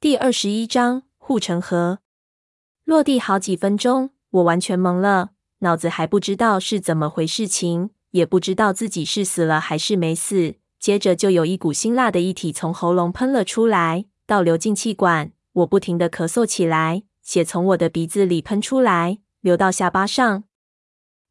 第二十一章护城河。落地好几分钟，我完全懵了，脑子还不知道是怎么回事情，也不知道自己是死了还是没死。接着就有一股辛辣的液体从喉咙喷了出来，倒流进气管，我不停地咳嗽起来，血从我的鼻子里喷出来，流到下巴上。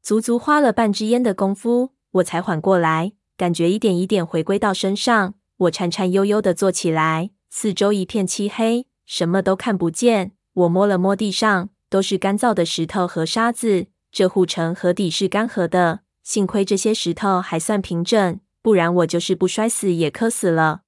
足足花了半支烟的功夫，我才缓过来，感觉一点一点回归到身上。我颤颤悠悠地坐起来。四周一片漆黑，什么都看不见。我摸了摸地上，都是干燥的石头和沙子。这护城河底是干涸的，幸亏这些石头还算平整，不然我就是不摔死也磕死了。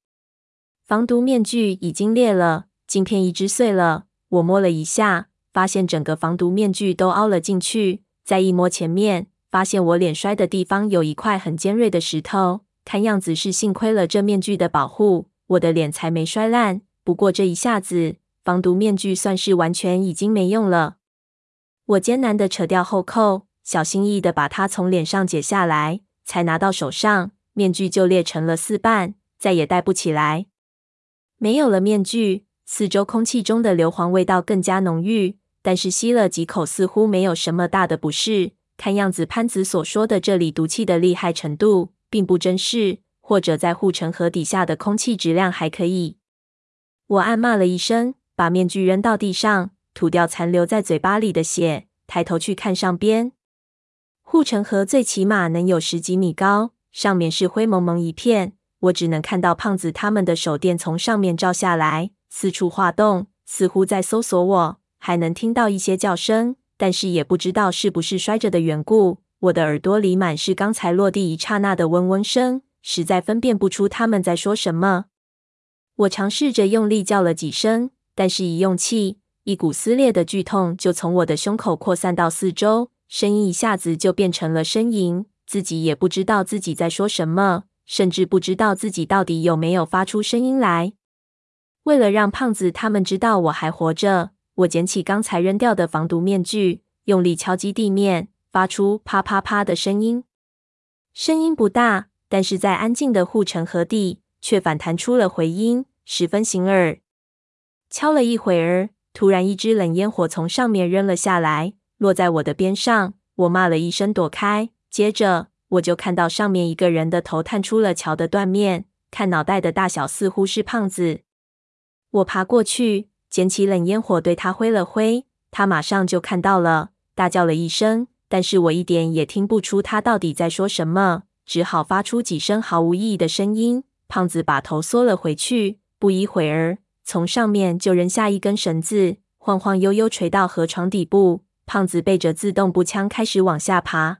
防毒面具已经裂了，镜片一只碎了。我摸了一下，发现整个防毒面具都凹了进去。再一摸前面，发现我脸摔的地方有一块很尖锐的石头，看样子是幸亏了这面具的保护。我的脸才没摔烂，不过这一下子，防毒面具算是完全已经没用了。我艰难地扯掉后扣，小心翼翼地把它从脸上解下来，才拿到手上，面具就裂成了四半，再也戴不起来。没有了面具，四周空气中的硫磺味道更加浓郁，但是吸了几口似乎没有什么大的不适。看样子潘子所说的这里毒气的厉害程度，并不真实。或者在护城河底下的空气质量还可以。我暗骂了一声，把面具扔到地上，吐掉残留在嘴巴里的血，抬头去看上边。护城河最起码能有十几米高，上面是灰蒙蒙一片，我只能看到胖子他们的手电从上面照下来，四处划动，似乎在搜索我。还能听到一些叫声，但是也不知道是不是摔着的缘故。我的耳朵里满是刚才落地一刹那的嗡嗡声。实在分辨不出他们在说什么。我尝试着用力叫了几声，但是一用气，一股撕裂的剧痛就从我的胸口扩散到四周，声音一下子就变成了呻吟。自己也不知道自己在说什么，甚至不知道自己到底有没有发出声音来。为了让胖子他们知道我还活着，我捡起刚才扔掉的防毒面具，用力敲击地面，发出啪啪啪的声音。声音不大。但是在安静的护城河地，却反弹出了回音，十分醒耳。敲了一会儿，突然一支冷烟火从上面扔了下来，落在我的边上。我骂了一声，躲开。接着，我就看到上面一个人的头探出了桥的断面，看脑袋的大小，似乎是胖子。我爬过去，捡起冷烟火，对他挥了挥，他马上就看到了，大叫了一声，但是我一点也听不出他到底在说什么。只好发出几声毫无意义的声音。胖子把头缩了回去。不一会儿，从上面就扔下一根绳子，晃晃悠悠垂到河床底部。胖子背着自动步枪开始往下爬，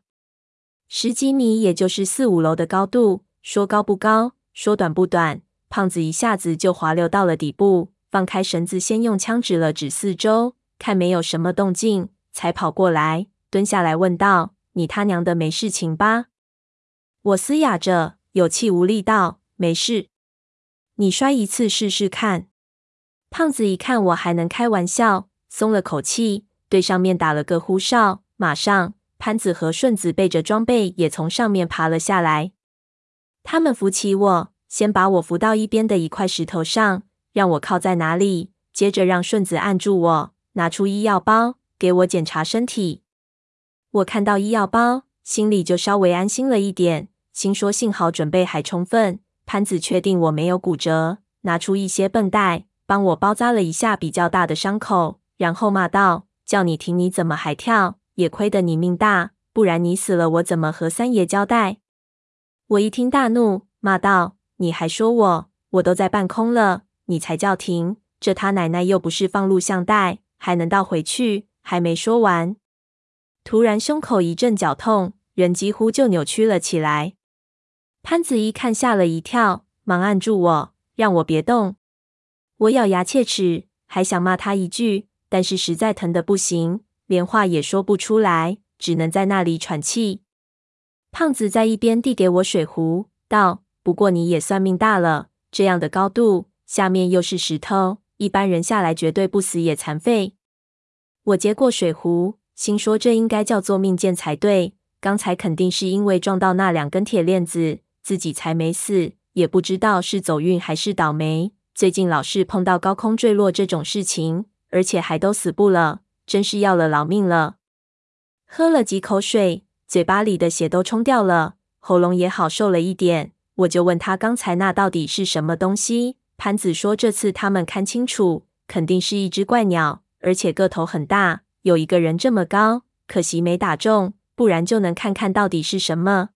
十几米，也就是四五楼的高度。说高不高，说短不短。胖子一下子就滑溜到了底部，放开绳子，先用枪指了指四周，看没有什么动静，才跑过来，蹲下来问道：“你他娘的没事情吧？”我嘶哑着，有气无力道：“没事，你摔一次试试看。”胖子一看我还能开玩笑，松了口气，对上面打了个呼哨。马上，潘子和顺子背着装备也从上面爬了下来。他们扶起我，先把我扶到一边的一块石头上，让我靠在哪里，接着让顺子按住我，拿出医药包给我检查身体。我看到医药包，心里就稍微安心了一点。心说：“幸好准备还充分。”潘子确定我没有骨折，拿出一些绷带帮我包扎了一下比较大的伤口，然后骂道：“叫你停，你怎么还跳？也亏得你命大，不然你死了，我怎么和三爷交代？”我一听大怒，骂道：“你还说我？我都在半空了，你才叫停？这他奶奶又不是放录像带，还能倒回去？”还没说完，突然胸口一阵绞痛，人几乎就扭曲了起来。潘子一看，吓了一跳，忙按住我，让我别动。我咬牙切齿，还想骂他一句，但是实在疼得不行，连话也说不出来，只能在那里喘气。胖子在一边递给我水壶，道：“不过你也算命大了，这样的高度，下面又是石头，一般人下来绝对不死也残废。”我接过水壶，心说这应该叫做命贱才对，刚才肯定是因为撞到那两根铁链子。自己才没死，也不知道是走运还是倒霉。最近老是碰到高空坠落这种事情，而且还都死不了，真是要了老命了。喝了几口水，嘴巴里的血都冲掉了，喉咙也好受了一点。我就问他刚才那到底是什么东西？潘子说这次他们看清楚，肯定是一只怪鸟，而且个头很大，有一个人这么高。可惜没打中，不然就能看看到底是什么。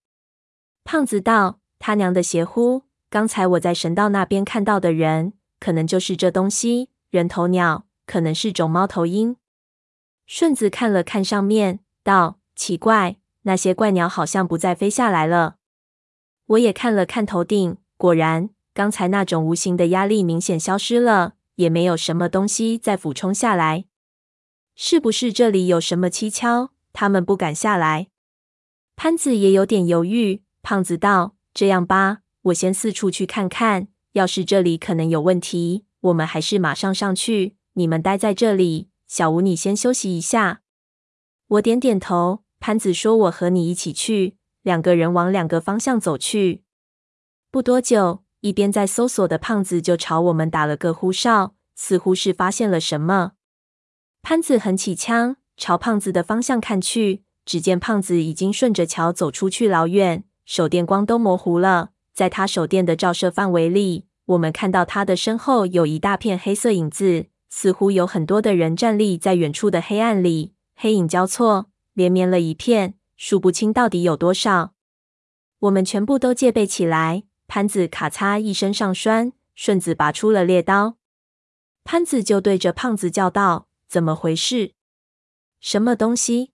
胖子道：“他娘的邪乎！刚才我在神道那边看到的人，可能就是这东西，人头鸟，可能是种猫头鹰。”顺子看了看上面，道：“奇怪，那些怪鸟好像不再飞下来了。”我也看了看头顶，果然，刚才那种无形的压力明显消失了，也没有什么东西再俯冲下来。是不是这里有什么蹊跷？他们不敢下来？潘子也有点犹豫。胖子道：“这样吧，我先四处去看看，要是这里可能有问题，我们还是马上上去。你们待在这里，小吴你先休息一下。”我点点头。潘子说：“我和你一起去。”两个人往两个方向走去。不多久，一边在搜索的胖子就朝我们打了个呼哨，似乎是发现了什么。潘子横起枪，朝胖子的方向看去，只见胖子已经顺着桥走出去老远，手电光都模糊了。在他手电的照射范围里，我们看到他的身后有一大片黑色影子，似乎有很多的人站立在远处的黑暗里，黑影交错，连绵了一片，数不清到底有多少。我们全部都戒备起来。潘子咔嚓一声上栓，顺子拔出了猎刀，潘子就对着胖子叫道。怎么回事？什么东西？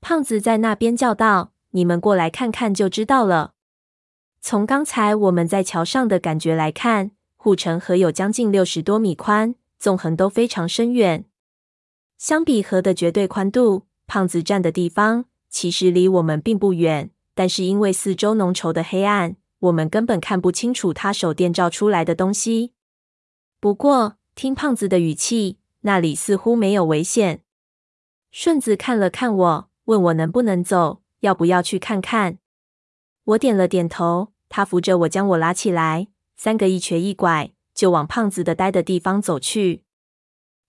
胖子在那边叫道：“你们过来看看就知道了。”从刚才我们在桥上的感觉来看，护城河有将近六十多米宽，纵横都非常深远。相比河的绝对宽度，胖子站的地方其实离我们并不远，但是因为四周浓稠的黑暗，我们根本看不清楚他手电照出来的东西。不过，听胖子的语气。那里似乎没有危险。顺子看了看我，问我能不能走，要不要去看看。我点了点头。他扶着我，将我拉起来，三个一瘸一拐，就往胖子的待的地方走去。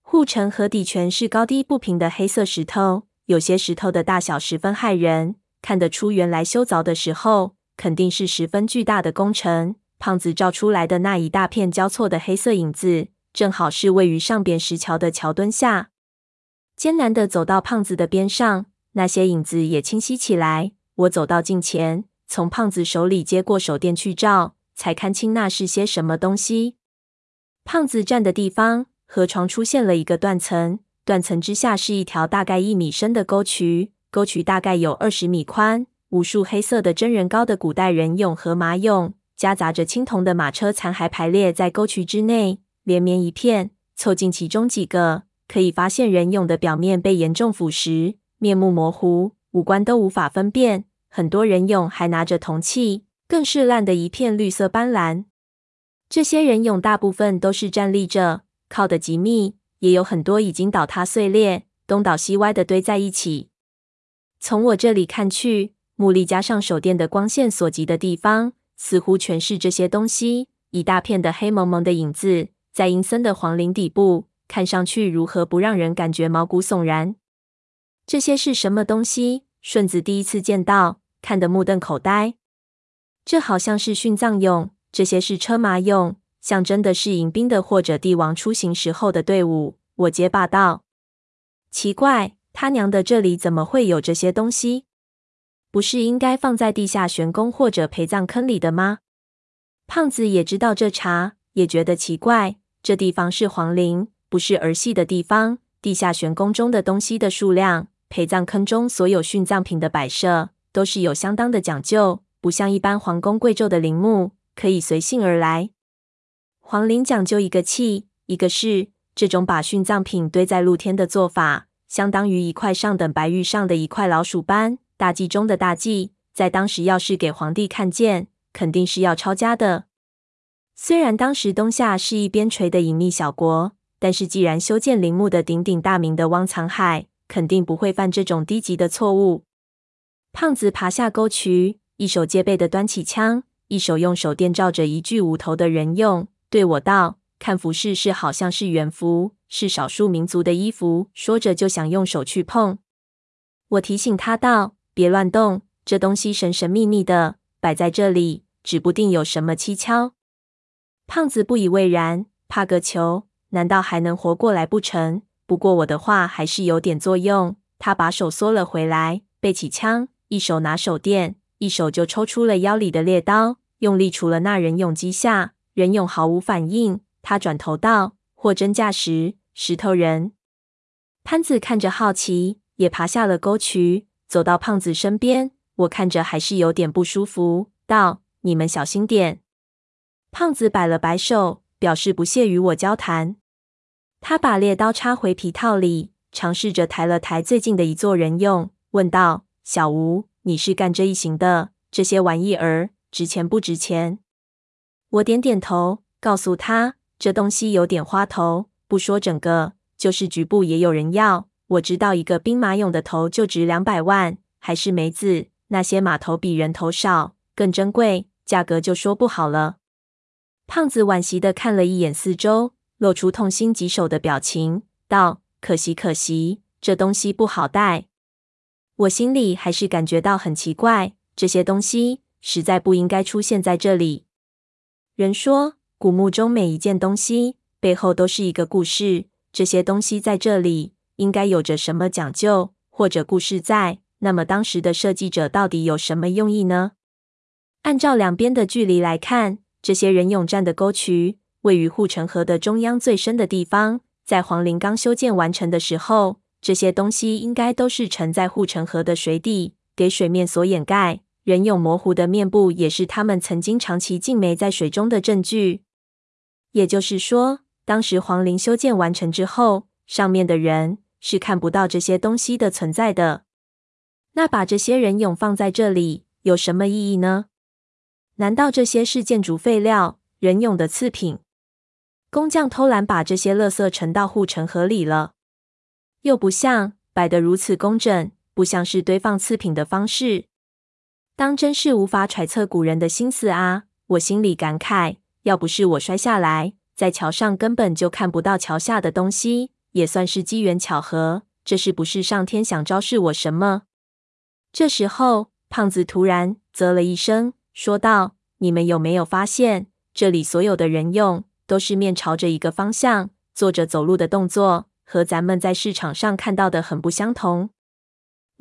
护城河底全是高低不平的黑色石头，有些石头的大小十分骇人，看得出原来修凿的时候肯定是十分巨大的工程。胖子照出来的那一大片交错的黑色影子。正好是位于上边石桥的桥墩下，艰难的走到胖子的边上，那些影子也清晰起来。我走到近前，从胖子手里接过手电去照，才看清那是些什么东西。胖子站的地方，河床出现了一个断层，断层之下是一条大概一米深的沟渠，沟渠大概有二十米宽，无数黑色的真人高的古代人俑和马俑，夹杂着青铜的马车残骸排列在沟渠之内。连绵一片，凑近其中几个，可以发现人俑的表面被严重腐蚀，面目模糊，五官都无法分辨。很多人俑还拿着铜器，更是烂得一片绿色斑斓。这些人俑大部分都是站立着，靠得极密，也有很多已经倒塌碎裂，东倒西歪的堆在一起。从我这里看去，目力加上手电的光线所及的地方，似乎全是这些东西，一大片的黑蒙蒙的影子。在阴森的皇陵底部，看上去如何不让人感觉毛骨悚然？这些是什么东西？顺子第一次见到，看得目瞪口呆。这好像是殉葬用，这些是车马俑，象征的是迎宾的或者帝王出行时候的队伍。我结巴道：“奇怪，他娘的，这里怎么会有这些东西？不是应该放在地下玄宫或者陪葬坑里的吗？”胖子也知道这茬，也觉得奇怪。这地方是皇陵，不是儿戏的地方。地下玄宫中的东西的数量，陪葬坑中所有殉葬品的摆设，都是有相当的讲究，不像一般皇宫贵胄的陵墓可以随性而来。皇陵讲究一个气，一个是。这种把殉葬品堆在露天的做法，相当于一块上等白玉上的一块老鼠斑。大忌中的大忌，在当时要是给皇帝看见，肯定是要抄家的。虽然当时东夏是一边陲的隐秘小国，但是既然修建陵墓的鼎鼎大名的汪藏海，肯定不会犯这种低级的错误。胖子爬下沟渠，一手戒备的端起枪，一手用手电照着一具无头的人用，对我道：“看服饰是好像是原服，是少数民族的衣服。”说着就想用手去碰。我提醒他道：“别乱动，这东西神神秘秘的摆在这里，指不定有什么蹊跷。”胖子不以为然，怕个球，难道还能活过来不成？不过我的话还是有点作用。他把手缩了回来，背起枪，一手拿手电，一手就抽出了腰里的猎刀，用力除了那人俑几下。人勇毫无反应。他转头道：“货真价实，石头人。”潘子看着好奇，也爬下了沟渠，走到胖子身边。我看着还是有点不舒服，道：“你们小心点。”胖子摆了摆手，表示不屑与我交谈。他把猎刀插回皮套里，尝试着抬了抬最近的一座人俑，问道：“小吴，你是干这一行的？这些玩意儿值钱不值钱？”我点点头，告诉他：“这东西有点花头，不说整个，就是局部也有人要。我知道一个兵马俑的头就值两百万，还是梅子，那些马头比人头少，更珍贵，价格就说不好了。”胖子惋惜地看了一眼四周，露出痛心疾首的表情，道：“可惜，可惜，这东西不好带。”我心里还是感觉到很奇怪，这些东西实在不应该出现在这里。人说，古墓中每一件东西背后都是一个故事，这些东西在这里应该有着什么讲究或者故事在。那么，当时的设计者到底有什么用意呢？按照两边的距离来看。这些人俑站的沟渠位于护城河的中央最深的地方。在皇陵刚修建完成的时候，这些东西应该都是沉在护城河的水底，给水面所掩盖。人俑模糊的面部也是他们曾经长期浸没在水中的证据。也就是说，当时皇陵修建完成之后，上面的人是看不到这些东西的存在的。那把这些人俑放在这里有什么意义呢？难道这些是建筑废料、人俑的次品？工匠偷懒把这些垃圾沉到护城河里了？又不像摆得如此工整，不像是堆放次品的方式。当真是无法揣测古人的心思啊！我心里感慨，要不是我摔下来，在桥上根本就看不到桥下的东西，也算是机缘巧合。这是不是上天想昭示我什么？这时候，胖子突然啧了一声。说道：“你们有没有发现，这里所有的人用都是面朝着一个方向，做着走路的动作，和咱们在市场上看到的很不相同？”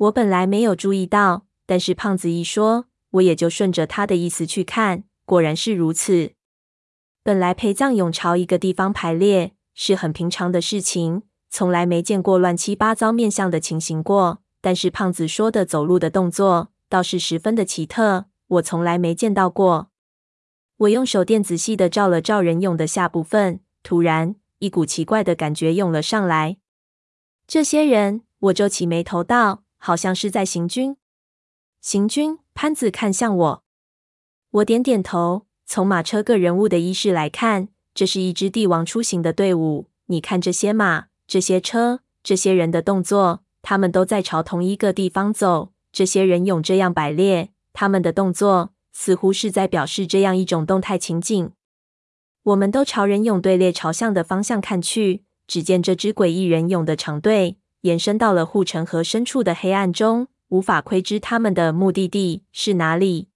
我本来没有注意到，但是胖子一说，我也就顺着他的意思去看，果然是如此。本来陪葬俑朝一个地方排列是很平常的事情，从来没见过乱七八糟面相的情形过。但是胖子说的走路的动作倒是十分的奇特。我从来没见到过。我用手电仔细的照了照人俑的下部分，突然一股奇怪的感觉涌了上来。这些人，我皱起眉头道：“好像是在行军。”行军？潘子看向我，我点点头。从马车各人物的衣饰来看，这是一支帝王出行的队伍。你看这些马、这些车、这些人的动作，他们都在朝同一个地方走。这些人俑这样摆列。他们的动作似乎是在表示这样一种动态情景。我们都朝人俑队列朝向的方向看去，只见这支诡异人俑的长队延伸到了护城河深处的黑暗中，无法窥知他们的目的地是哪里。